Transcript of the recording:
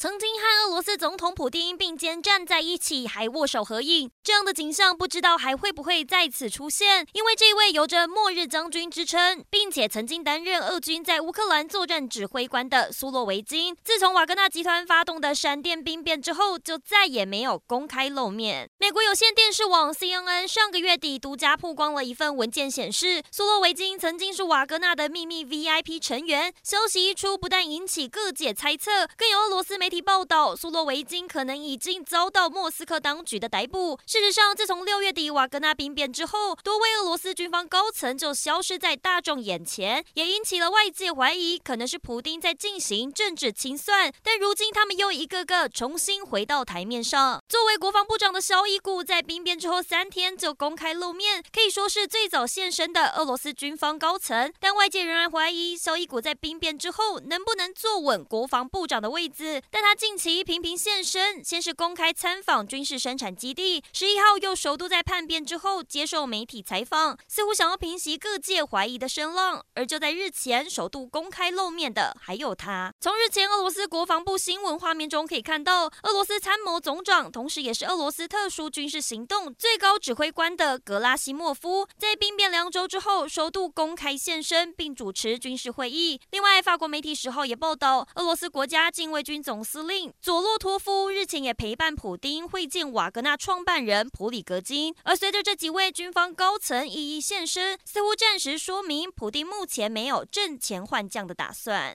曾经和俄罗斯总统普丁并肩站在一起，还握手合影，这样的景象不知道还会不会再次出现？因为这位有着“末日将军”之称，并且曾经担任俄军在乌克兰作战指挥官的苏洛维金，自从瓦格纳集团发动的闪电兵变之后，就再也没有公开露面。美国有线电视网 CNN 上个月底独家曝光了一份文件，显示苏洛维金曾经是瓦格纳的秘密 VIP 成员。消息一出，不但引起各界猜测，更有俄罗斯媒体报道，苏洛维金可能已经遭到莫斯科当局的逮捕。事实上，自从六月底瓦格纳兵变之后，多位俄罗斯军方高层就消失在大众眼前，也引起了外界怀疑，可能是普丁在进行政治清算。但如今，他们又一个个重新回到台面上。作为国防部长的肖伊古，在兵变之后三天就公开露面，可以说是最早现身的俄罗斯军方高层。但外界仍然怀疑，肖伊古在兵变之后能不能坐稳国防部长的位置。但他近期频频现身，先是公开参访军事生产基地，十一号又首度在叛变之后接受媒体采访，似乎想要平息各界怀疑的声浪。而就在日前首度公开露面的，还有他。从日前俄罗斯国防部新闻画面中可以看到，俄罗斯参谋总长，同时也是俄罗斯特殊军事行动最高指挥官的格拉西莫夫，在兵变两周之后首度公开现身，并主持军事会议。另外，法国媒体十号也报道，俄罗斯国家禁卫军总司令。佐洛托夫日前也陪伴普丁会见瓦格纳创办人普里格金，而随着这几位军方高层一一现身，似乎暂时说明普丁目前没有阵前换将的打算。